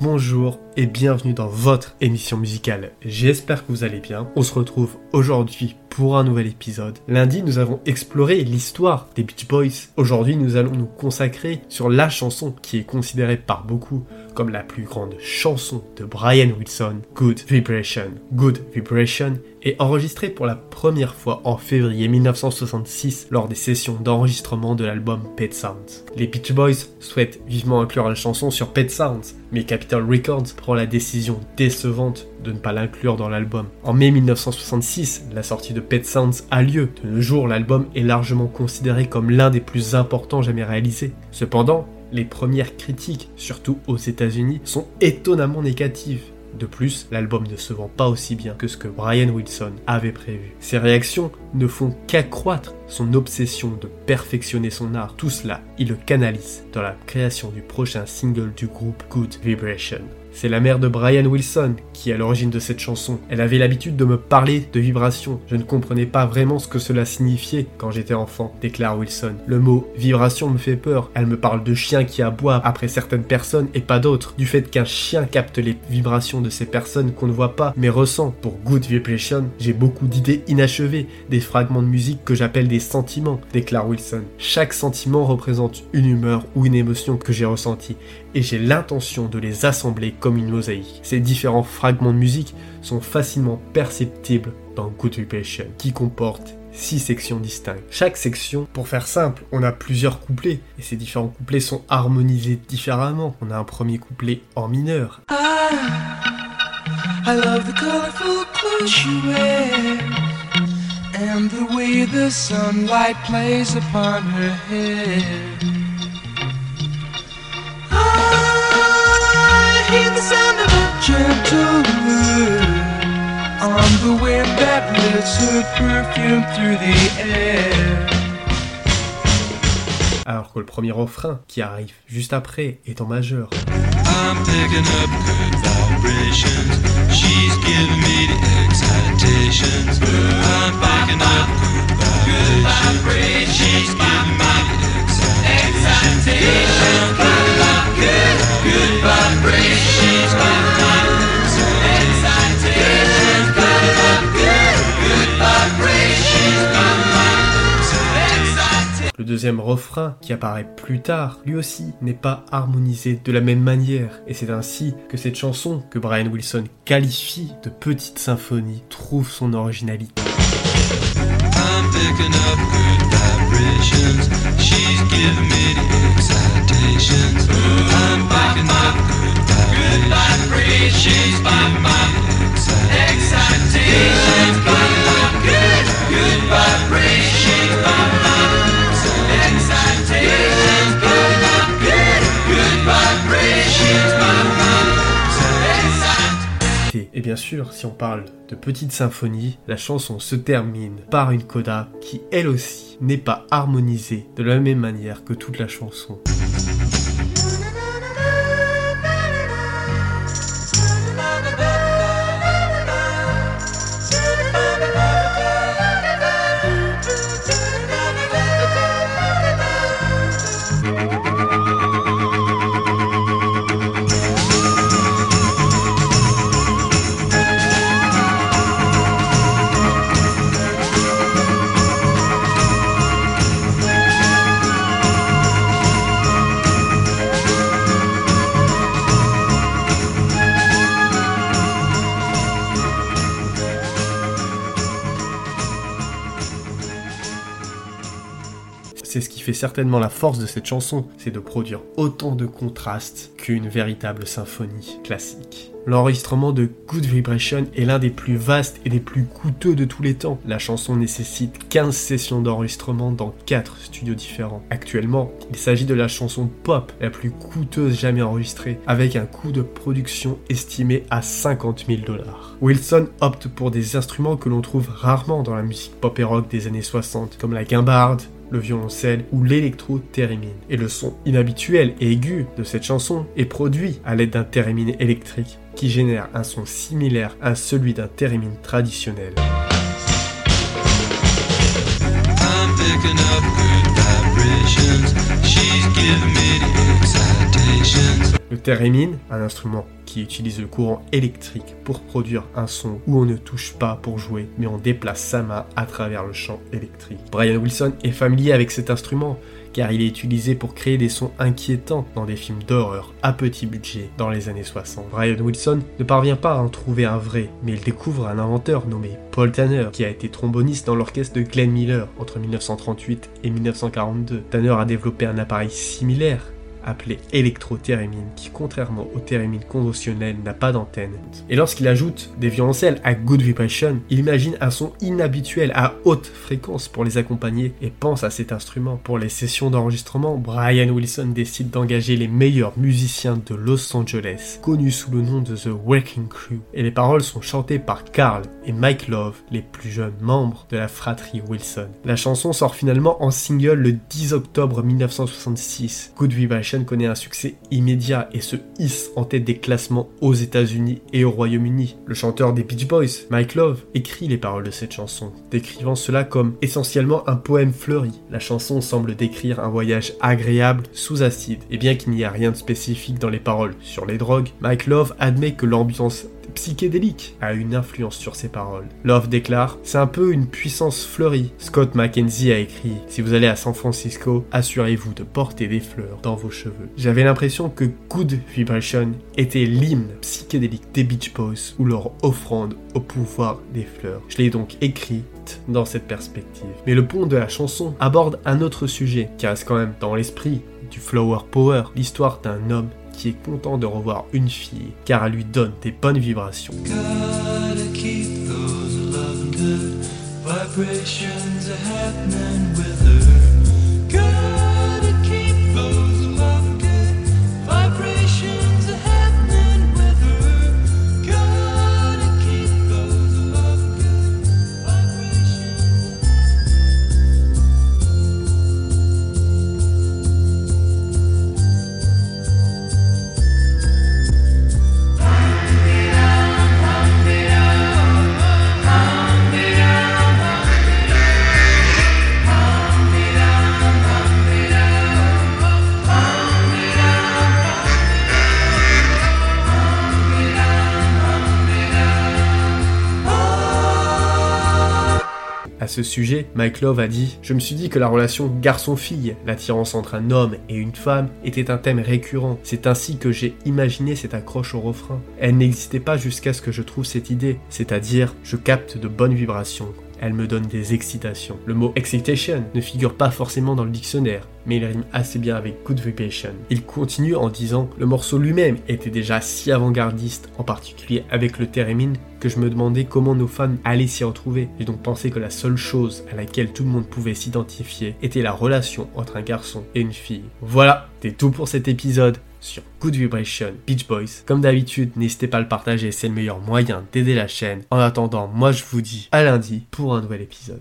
Bonjour et bienvenue dans votre émission musicale. J'espère que vous allez bien. On se retrouve aujourd'hui pour un nouvel épisode. Lundi, nous avons exploré l'histoire des Beach Boys. Aujourd'hui, nous allons nous consacrer sur la chanson qui est considérée par beaucoup comme la plus grande chanson de Brian Wilson, Good Vibration. Good Vibration est enregistrée pour la première fois en février 1966 lors des sessions d'enregistrement de l'album Pet Sounds. Les Beach Boys souhaitent vivement inclure la chanson sur Pet Sounds, mais Capitol Records prend la décision décevante de ne pas l'inclure dans l'album. En mai 1966, la sortie de Pet Sounds a lieu. De nos jours, l'album est largement considéré comme l'un des plus importants jamais réalisés. Cependant, les premières critiques, surtout aux États-Unis, sont étonnamment négatives. De plus, l'album ne se vend pas aussi bien que ce que Brian Wilson avait prévu. Ces réactions ne font qu'accroître son obsession de perfectionner son art. Tout cela, il le canalise dans la création du prochain single du groupe Good Vibration. C'est la mère de Brian Wilson qui est à l'origine de cette chanson. Elle avait l'habitude de me parler de vibration. Je ne comprenais pas vraiment ce que cela signifiait quand j'étais enfant, déclare Wilson. Le mot vibration me fait peur. Elle me parle de chiens qui aboient après certaines personnes et pas d'autres. Du fait qu'un chien capte les vibrations de ces personnes qu'on ne voit pas mais ressent. Pour Good Vibration, j'ai beaucoup d'idées inachevées, des fragments de musique que j'appelle des sentiments, déclare Wilson. Chaque sentiment représente une humeur ou une émotion que j'ai ressentie et j'ai l'intention de les assembler comme une mosaïque. Ces différents fragments de musique sont facilement perceptibles dans Good Vibration, qui comporte six sections distinctes. Chaque section, pour faire simple, on a plusieurs couplets, et ces différents couplets sont harmonisés différemment. On a un premier couplet en mineur. Ah, and the way the sunlight plays upon her. Alors que le premier refrain, qui arrive juste après, est en majeur. I'm picking up good vibrations. Deuxième refrain, qui apparaît plus tard, lui aussi n'est pas harmonisé de la même manière, et c'est ainsi que cette chanson, que Brian Wilson qualifie de petite symphonie, trouve son originalité. Si on parle de petite symphonie, la chanson se termine par une coda qui, elle aussi, n'est pas harmonisée de la même manière que toute la chanson. C'est ce qui fait certainement la force de cette chanson, c'est de produire autant de contrastes qu'une véritable symphonie classique. L'enregistrement de Good Vibration est l'un des plus vastes et des plus coûteux de tous les temps. La chanson nécessite 15 sessions d'enregistrement dans 4 studios différents. Actuellement, il s'agit de la chanson pop la plus coûteuse jamais enregistrée, avec un coût de production estimé à 50 000 dollars. Wilson opte pour des instruments que l'on trouve rarement dans la musique pop et rock des années 60, comme la guimbarde, le violoncelle ou l'électro-thérémine. Et le son inhabituel et aigu de cette chanson est produit à l'aide d'un thérémine électrique qui génère un son similaire à celui d'un thérémine traditionnel. Theremin, un instrument qui utilise le courant électrique pour produire un son où on ne touche pas pour jouer, mais on déplace sa main à travers le champ électrique. Brian Wilson est familier avec cet instrument car il est utilisé pour créer des sons inquiétants dans des films d'horreur à petit budget dans les années 60. Brian Wilson ne parvient pas à en trouver un vrai, mais il découvre un inventeur nommé Paul Tanner, qui a été tromboniste dans l'orchestre de Glenn Miller entre 1938 et 1942. Tanner a développé un appareil similaire appelé électrothérémine, qui contrairement aux thérémines conventionnelles n'a pas d'antenne. Et lorsqu'il ajoute des violoncelles à Good Vibration, il imagine un son inhabituel à haute fréquence pour les accompagner et pense à cet instrument. Pour les sessions d'enregistrement, Brian Wilson décide d'engager les meilleurs musiciens de Los Angeles, connus sous le nom de The Working Crew, et les paroles sont chantées par Carl et Mike Love, les plus jeunes membres de la fratrie Wilson. La chanson sort finalement en single le 10 octobre 1966. Good Vibration connaît un succès immédiat et se hisse en tête des classements aux États-Unis et au Royaume-Uni. Le chanteur des Beach Boys, Mike Love, écrit les paroles de cette chanson, décrivant cela comme essentiellement un poème fleuri. La chanson semble décrire un voyage agréable sous acide, et bien qu'il n'y a rien de spécifique dans les paroles sur les drogues, Mike Love admet que l'ambiance psychédélique a une influence sur ses paroles. Love déclare C'est un peu une puissance fleurie. Scott McKenzie a écrit Si vous allez à San Francisco, assurez-vous de porter des fleurs dans vos cheveux. J'avais l'impression que Good Vibration était l'hymne psychédélique des Beach Boys ou leur offrande au pouvoir des fleurs. Je l'ai donc écrit dans cette perspective. Mais le pont de la chanson aborde un autre sujet qui reste quand même dans l'esprit du Flower Power, l'histoire d'un homme qui est content de revoir une fille car elle lui donne des bonnes vibrations. À ce sujet, Mike Love a dit Je me suis dit que la relation garçon-fille, l'attirance entre un homme et une femme, était un thème récurrent. C'est ainsi que j'ai imaginé cette accroche au refrain. Elle n'existait pas jusqu'à ce que je trouve cette idée, c'est-à-dire je capte de bonnes vibrations. Elle me donne des excitations. Le mot excitation ne figure pas forcément dans le dictionnaire, mais il rime assez bien avec good vibration. Il continue en disant Le morceau lui-même était déjà si avant-gardiste, en particulier avec le theremin, que je me demandais comment nos fans allaient s'y retrouver. J'ai donc pensé que la seule chose à laquelle tout le monde pouvait s'identifier était la relation entre un garçon et une fille. Voilà, c'est tout pour cet épisode sur Good Vibration Beach Boys. Comme d'habitude, n'hésitez pas à le partager, c'est le meilleur moyen d'aider la chaîne. En attendant, moi je vous dis à lundi pour un nouvel épisode.